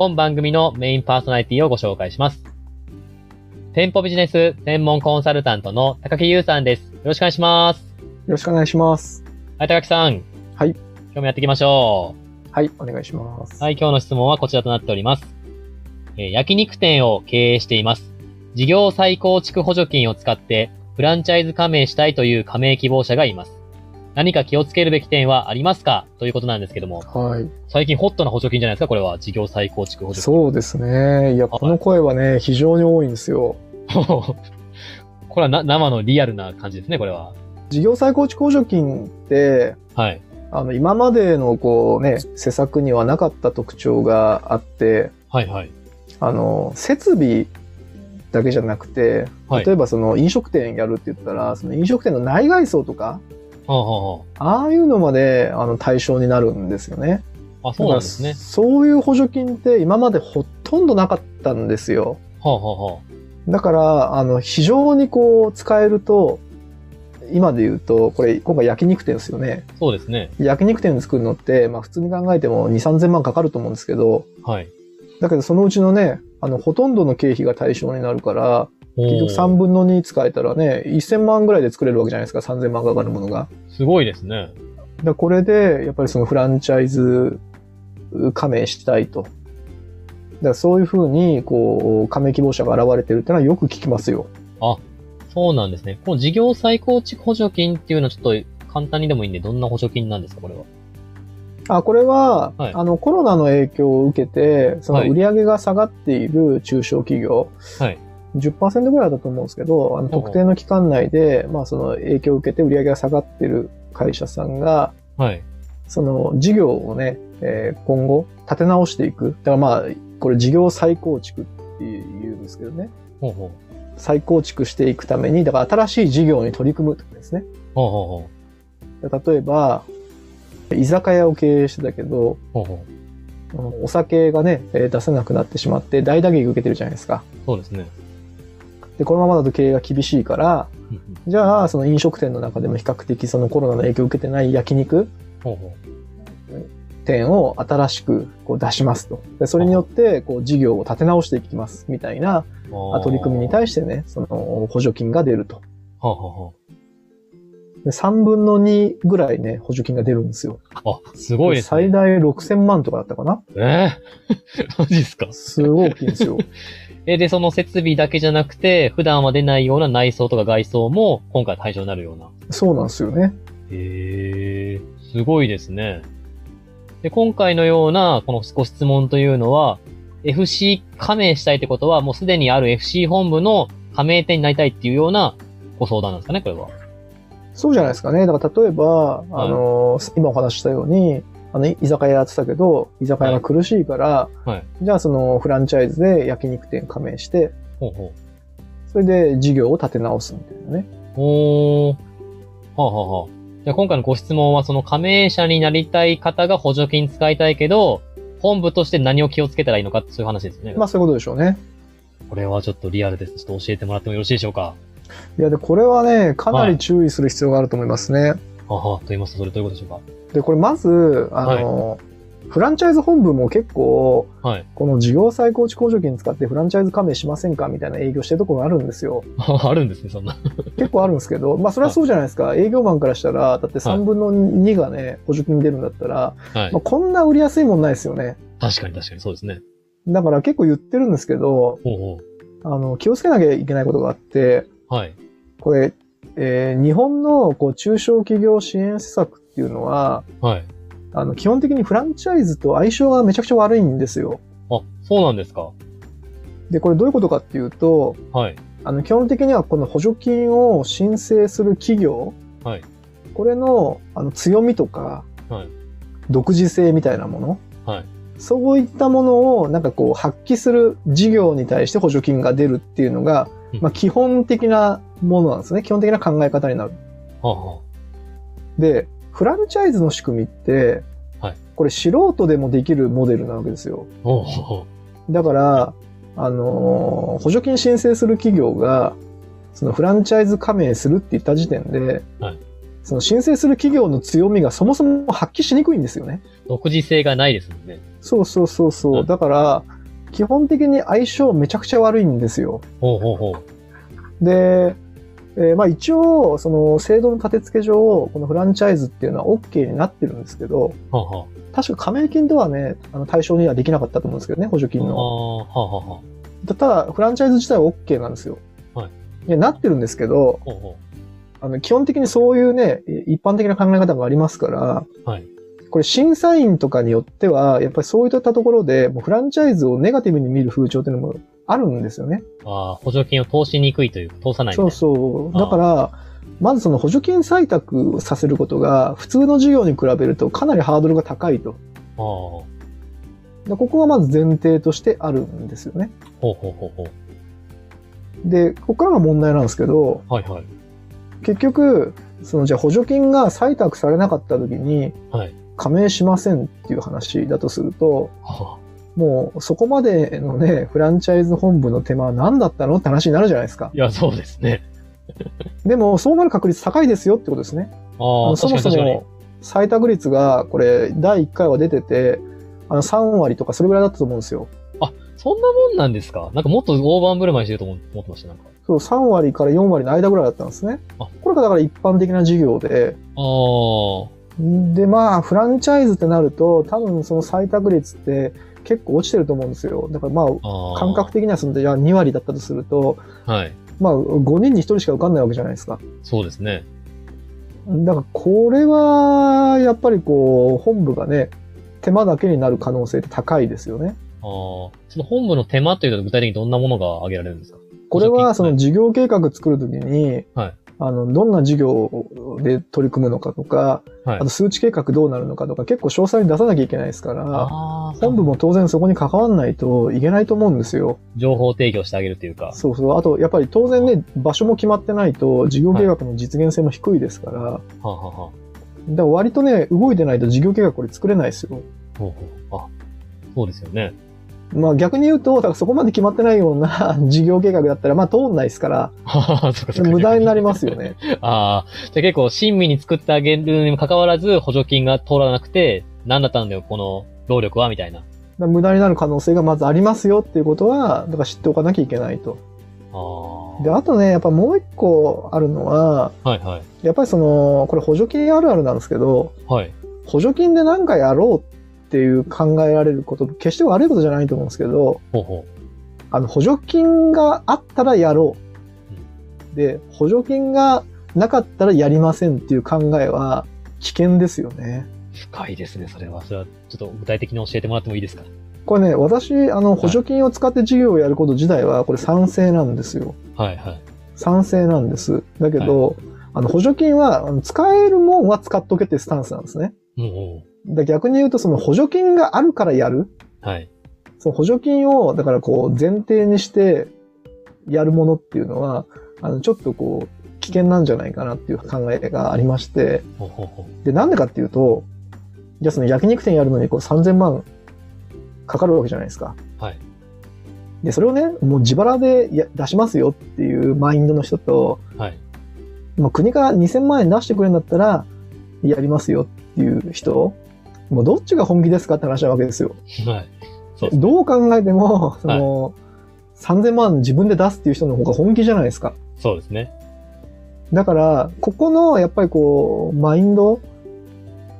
本番組のメインパーソナリティをご紹介します。店舗ビジネス専門コンサルタントの高木優さんです。よろしくお願いします。よろしくお願いします。はい、高木さん。はい。今日もやっていきましょはい、お願いします。う。はい、今日の質問はこちらとなっております。えー焼肉店を経営しています。事業再構築補助金を使ってフランチャイズ加盟したいという加盟希望者がいます。何か気をつけるべき点はありますか？ということなんですけども。はい。最近ホットな補助金じゃないですか？これは。事業再構築補助金。そうですね。いや、この声はね、非常に多いんですよ。これはな生のリアルな感じですね、これは。事業再構築補助金って、はい。あの、今までのこうね、施策にはなかった特徴があって、はいはい。あの、設備だけじゃなくて、はい例えばその飲食店やるって言ったら、その飲食店の内外装とか、はあ、はああいうのまであの対象になるんですよね。あそうなんですね。そういう補助金って今までほとんどなかったんですよ。はあ、はあ、はだから、あの、非常にこう、使えると、今で言うと、これ、今回焼肉店ですよね。あ。そうですね。焼肉店作るのって、まあ普通に考えても2、3000万かかると思うんですけど、はい。だけどそのうちのね、あの、ほとんどの経費が対象になるから、結局3おー分の2使えたらね、1000万ぐらいで作れるわけじゃないですか、3000万かかるものが。すごいですね。だこれで、やっぱりそのフランチャイズ加盟したいと。だそういうふうに、こう、加盟希望者が現れてるっていうのはよく聞きますよ。そうなんですね。この事業再構築補助金っていうのはちょっと簡単にでもいいんで、どんな補助金なんですか、これは？あ、これは、はいあの、コロナの影響を受けて、そのはい売り上げが下がっている中小企業、はい。10%ぐらいだと思うんですけど、あの、特定の期間内で、まあ、その影響を受けて売り上げが下がっている会社さんが、はい。その事業をね、えー今後立て直していく。だからまあ、これ事業再構築っていうんですけどね。ほうほう。再構築していくために、だから新しい事業に取り組むってことですね。ほうほうほう。例えば、居酒屋を経営してたけど、ほうほう。お酒がね、えー出せなくなってしまって大打撃受けてるじゃないですか。そうですね。で、このままだと経営が厳しいから、じゃあ、その飲食店の中でも比較的そのコロナの影響を受けてない焼肉店を新しくこう出しますと。でそれによって、こう事業を立て直していきますみたいな取り組みに対してね、その補助金が出ると。で3分の2ぐらいね、補助金が出るんですよ。あすごいですね。最大6000万とかだったかなええ マジですか？すごい大きいんですよ。え、で、その設備だけじゃなくて、普段は出ないような内装とか外装も今回対象になるような。そうなんですよね。へえ、すごいですね。で、今回のような、このご質問というのは、FC 加盟したいってことは、もうすでにある FC 本部の加盟店になりたいっていうようなご相談なんですかね、これは。そうじゃないですかね。だから例えば、あの、今お話ししたように、あの、居酒屋やってたけど、居酒屋が苦しいから、はい。じゃあそのフランチャイズで焼肉店加盟して、ほうほそれで事業を立て直すみたいなね。う。おー。はあ、はあはあ、じゃあ今回のご質問は、その加盟者になりたい方が補助金使いたいけど、本部として何を気をつけたらいいのかってそういう話ですね。まあそういうことでしょうね。これはちょっとリアルです。ちょっと教えてもらってもよろしいでしょうか？いや、で、これはね、かなり注意する必要があると思いますね。はあはあ、と言いますと、それどういうことでしょうで、これまず、あの、フランチャイズ本部も結構、かはい。この事業再構築補助金使ってフランチャイズ加盟しませんかみたいな営業してるところがあるんですよ。あるんですね、そんな。結構あるんですけど、まあそれはそうじゃないですか。営業マンからしたら、だって3分の2がね、補助金出るんだったら、はいまあ、。こんな売りやすいもんないですよね。確かに確かに、そうですね。だから結構言ってるんですけど、ほうほあの、気をつけなきゃいけないことがあって、う。はい。これ、えー日本のこう中小企業支援施策っていうのは、はい。あの、基本的にフランチャイズと相性がめちゃくちゃ悪いんですよ。あ、そうなんですか。で、これどういうことかっていうと、はい。あの、基本的にはこの補助金を申請する企業、はい。これのあの強みとか、はい。独自性みたいなもの、はい。そういったものをなんかこう発揮する事業に対して補助金が出るっていうのが、うんまあ基本的なものなんですね。基本的な考え方になる。はあ、はで、フランチャイズの仕組みって、はいこれ素人でもできるモデルなわけですよ。あ。ほうほうほだから、あのー補助金申請する企業が、そのフランチャイズ加盟するって言った時点で、はいその申請する企業の強みがそもそも発揮しにくいんですよね。う。独自性がないですもんね。そうそうそうそう。はいだから、基本的に相性めちゃくちゃ悪いんですよ。ほうほうほう。で、えーまあ一応、その制度の立て付け上、このフランチャイズっていうのは OK になってるんですけど、確か加盟金とはね、あの対象にはできなかったと思うんですけどね、補助金の。ただ、フランチャイズ自体は OK なんですよ。はいいやなってるんですけど、ほうほあの、基本的にそういうね、一般的な考え方がありますから、う。はい。これ審査員とかによっては、やっぱりそういったところで、もうフランチャイズをネガティブに見る風潮っていうのもあるんですよね。ああ、補助金を通しにくいというか、通さないそいうな。そう。だから、まずその補助金採択させることが、普通の事業に比べるとかなりハードルが高いと。ああ。ほでここがまず前提としてあるんですよね。うほうほうほで、ここからが問題なんですけど、う。はいはい。結局、そのじゃあ補助金が採択されなかった時に、はい。加盟しませんっていう話だとすると、はもうそこまでのね、フランチャイズ本部の手間は何だったのって話になるじゃないですかあ。いや、そうですね。でも、そうなる確率高いですよってことですね。ああそもそも。採択率が、これ、第1回は出てて、あの3割とかそれぐらいだったと思うんですよ。そんなもんなんですか？なんかもっと大盤振る舞いしてると思思ってました、なんか。そう、3割から4割の間ぐらいだったんですねあ。これがだから一般的な事業で、ああ。で、まあ、フランチャイズってなると、多分その採択率って結構落ちてると思うんですよ。だからまあ、ああ。感覚的にはその、じゃあ2割だったとすると、はい。まあ、5人に1人しか受かんないわけじゃないですか。そうですね。だから、これは、やっぱりこう、本部がね、手間だけになる可能性って高いですよね。ああ。その本部の手間というと具体的にどんなものが挙げられるんですか？これは、そはいの事業計画作るときに、はいあの、どんな事業で取り組むのかとか、はいあと数値計画どうなるのかとか、結構詳細に出さなきゃいけないですから。本部も当然そこに関わんないといけないと思うんですよ。情報提供してあげるというか。そうそう。あと、やっぱり当然ね、場所も決まってないと、事業計画の実現性も低いですから、はあ、はあはあ、だから割とね、動いてないと事業計画これ作れないですよ。ほうほう。あ、そうですよね。まあ逆に言うと、だからそこまで決まってないような 事業計画だったら、まあ通んないですから。無駄になりますよね。ああ。じゃあ結構親身に作ってあげるにもかかわらず補助金が通らなくて、何だったんだよ、この労力は、みたいな。無駄になる可能性がまずありますよっていうことは、だから知っておかなきゃいけないと。あで、あとね、やっぱもう一個あるのは、あ。はいはい。やっぱりその、これ補助金あるあるなんですけど、はい。補助金で何かやろうっていう考えられること、決して悪いことじゃないと思うんですけど、ほうほあの、補助金があったらやろう。で、補助金がなかったらやりませんっていう考えは危険ですよね。う。深いですね、それは。それは、ちょっと具体的に教えてもらってもいいですか？これね、私、あの、補助金を使って事業をやること自体は、これ賛成なんですよ。はいはい。賛成なんです。だけど、あの、補助金は、使えるもんは使っとけってスタンスなんですね。うんうん。だ逆に言うと、その補助金があるからやる。はい。その補助金を、だからこう、前提にしてやるものっていうのは、あの、ちょっとこう、危険なんじゃないかなっていう考えがありまして、ほうほうほう。で、なんでかっていうと、じゃあその焼肉店やるのにこう3000万かかるわけじゃないですか。はい。で、それをね、もう自腹でや出しますよっていうマインドの人と、はい。もう国から2000万円出してくれるんだったら、やりますよっていう人、もうどっちが本気ですかって話なわけですよ。はい。そう。どう考えても、その、3000万自分で出すっていう人の方が本気じゃないですか。そうですね。だから、ここの、やっぱりこう、マインド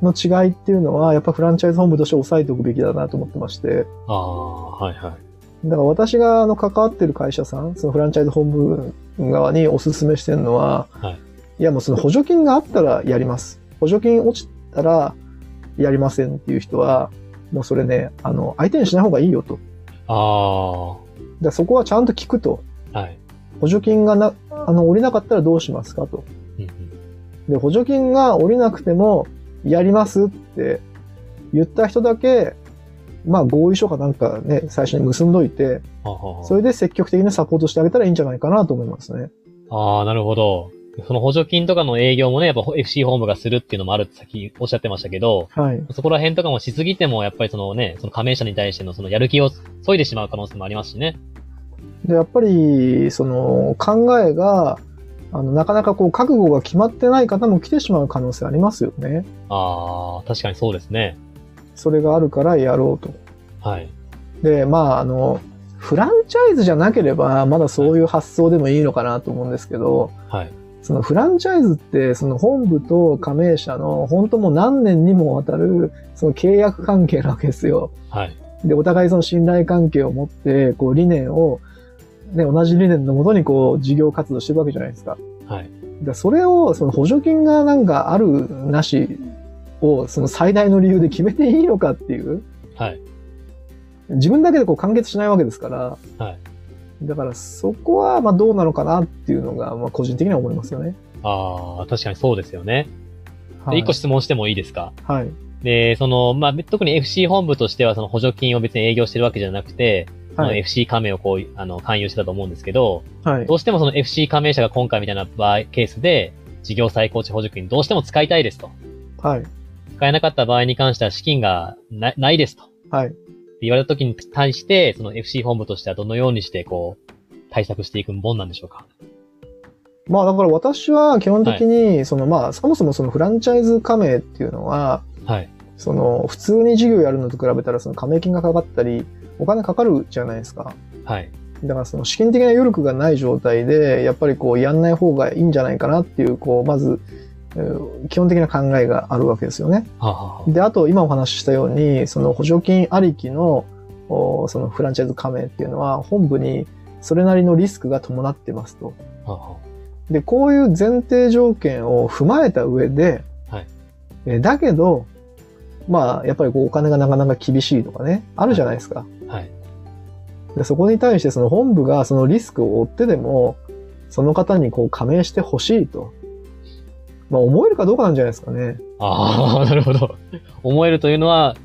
の違いっていうのは、やっぱフランチャイズ本部として押さえておくべきだなと思ってまして、ああ、はいはい。だから私があの関わってる会社さん、そのフランチャイズ本部側にお勧めしてるのは、はい。いやもうその補助金があったらやります。補助金落ちたらやりませんっていう人は、もうそれね、あの、相手にしない方がいいよと。あだからそこはちゃんと聞くと。あ。はい。補助金がな、あの、降りなかったらどうしますかと。うんうんで、補助金が降りなくても、やりますって言った人だけ、まあ合意書かなんかね、最初に結んどいて、それで積極的にサポートしてあげたらいいんじゃないかなと思いますね。ああ、なるほど。その補助金とかの営業もね、やっぱ FC ホームがするっていうのもあるってさっきおっしゃってましたけど、はい。そこら辺とかもしすぎても、やっぱりそのね、その加盟者に対してのそのやる気を削いでしまう可能性もありますしね。で、やっぱり、その考えが、あの、なかなかこう、覚悟が決まってない方も来てしまう可能性ありますよね。ああ、確かにそうですね。それがあるからやろうと。はい。で、まあ、あの、フランチャイズじゃなければ、まだそういう発想でもいいのかなと思うんですけど、はい。そのフランチャイズって、その本部と加盟者の本当もう何年にもわたる、その契約関係なわけですよ。はい。で、お互いその信頼関係を持って、こう理念を、ね、同じ理念のもとにこう事業活動していくわけじゃないですか。はい。でそれを、その補助金がなんかあるなしを、その最大の理由で決めていいのかっていう、はい。自分だけでこう完結しないわけですから、はい。だからそこはまあどうなのかなっていうのが、まあ個人的には思いますよね。ああ、確かにそうですよね。で、はい一個質問してもいいですか？はい。で、その、まあ、特に FC 本部としてはその補助金を別に営業してるわけじゃなくて、はい。FC 加盟をこう、あの、勧誘してたと思うんですけど、はいど。うしてもその FC 加盟者が今回みたいな場合、ケースで、事業再構築補助金どうしても使いたいですと。はい。使えなかった場合に関しては資金がなないですと。はい。言われた時に対して、その FC 本部としてはどのようにしてこう、対策していくもんなんでしょうか？まあだから私は基本的に、そのまあそもそもそのフランチャイズ加盟っていうのは、はい。その普通に事業やるのと比べたらその加盟金がかかったり、お金かかるじゃないですか。はい。だからその資金的な余力がない状態で、やっぱりこうやんない方がいいんじゃないかなっていう、こう、まず、えー基本的な考えがあるわけですよね。はあ、はあ、で、あと今お話ししたように、その補助金ありきの、おそのフランチャイズ加盟っていうのは本部にそれなりのリスクが伴ってますと。はで、こういう前提条件を踏まえた上で、はいえーだけど、まあ、やっぱりこうお金がなかなか厳しいとかね、あるじゃないですか。あはい。でそこに対してその本部がそのリスクを負ってでも、その方にこう加盟してほしいと。まあ思えるかどうかなんじゃないですかね。ああ、なるほど。思えるというのは、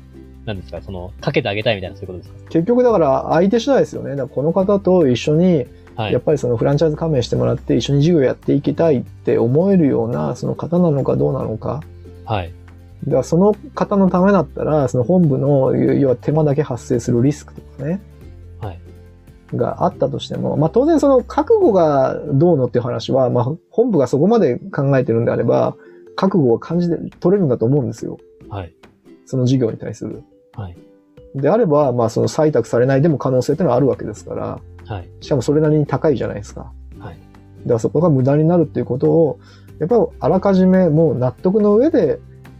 何ですかその、かけてあげたいみたいなそういうことです結局だから相手次第ですよね。だからこの方と一緒に、かはい。やっぱりそのフランチャイズ加盟してもらって一緒に事業やっていきたいって思えるようなその方なのかどうなのか。はい。だからその方のためだったら、その本部の、要は手間だけ発生するリスクとかね。はい。があったとしても、まあ当然その覚悟がどうのっていう話は、まあ本部がそこまで考えてるんであれば、覚悟を感じて取れるんだと思うんですよ。はい。その事業に対する。はい。であれば、まあその採択されないでも可能性っていうのはあるわけですから、はい。しかもそれなりに高いじゃないですか。はい。だからそこが無駄になるっていうことを、やっぱりあらかじめもう納得の上で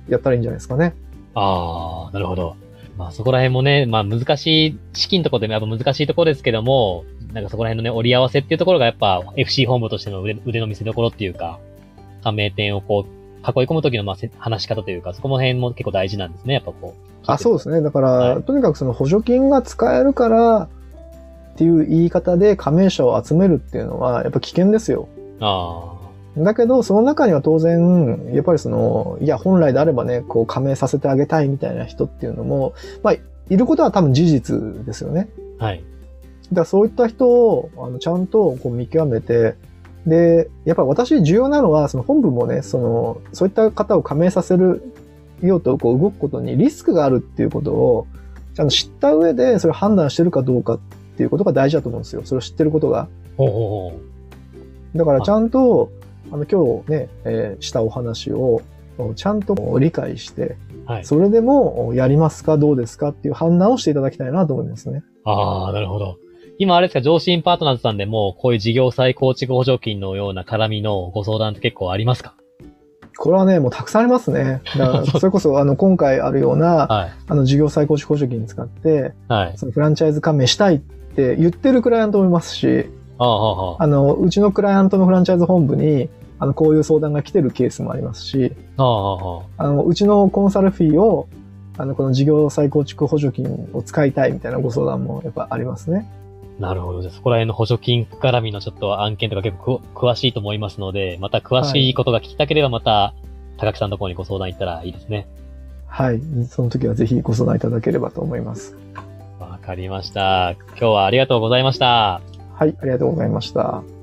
やったらいいんじゃないですかね。ああ、なるほど。まあそこら辺もね、まあ難しい、資金とこでもやっぱ難しいところですけども、なんかそこら辺のね、折り合わせっていうところがやっぱ FC 本部としての腕腕の見せ所っていうか、加盟店をこう、囲い込む時のまあせ話し方というか、そこの辺も結構大事なんですね、やっぱこう。あ、そうですね。だから、はいとにかくその補助金が使えるからっていう言い方で加盟者を集めるっていうのはやっぱ危険ですよ。あだけど、その中には当然、やっぱりその、いや、本来であればね、こう加盟させてあげたいみたいな人っていうのも、まあ、いることは多分事実ですよね。あ、はい。だからそういった人をあのちゃんとこう見極めて、で、やっぱり私重要なのは、その本部もね、その、そういった方を加盟させるようとこう動くことにリスクがあるっていうことを、ちゃんと知った上でそれを判断してるかどうかっていうことが大事だと思うんですよ。それを知ってることが。ほうほうほだからちゃんと、あの、今日ね、えーしたお話を、ちゃんと理解して、う。はい。それでもやりますかどうですかっていう判断をしていただきたいなと思いますね。ああ、なるほど。今あれですか、上信パートナーズさんでも、こういう事業再構築補助金のような絡みのご相談って結構ありますか？これはね、もうたくさんありますね。だから、それこそ、あの、今回あるような、はい。あの、事業再構築補助金使って、はい。そのフランチャイズ加盟したいって言ってるクライアントもいますし、ああ、はあ、はあの、うちのクライアントのフランチャイズ本部に、あの、こういう相談が来てるケースもありますし、あ。ああ、はあ。あの、うちのコンサルフィーを、あの、この事業再構築補助金を使いたいみたいなご相談もやっぱありますね。なるほど。そこら辺の補助金絡みのちょっと案件とか結構く詳しいと思いますので、また詳しいことが聞きたければまた、高木さんのところにご相談行ったらいいですね。はい。その時はぜひご相談いただければと思います。わかりました。今日はありがとうございました。はい。ありがとうございました。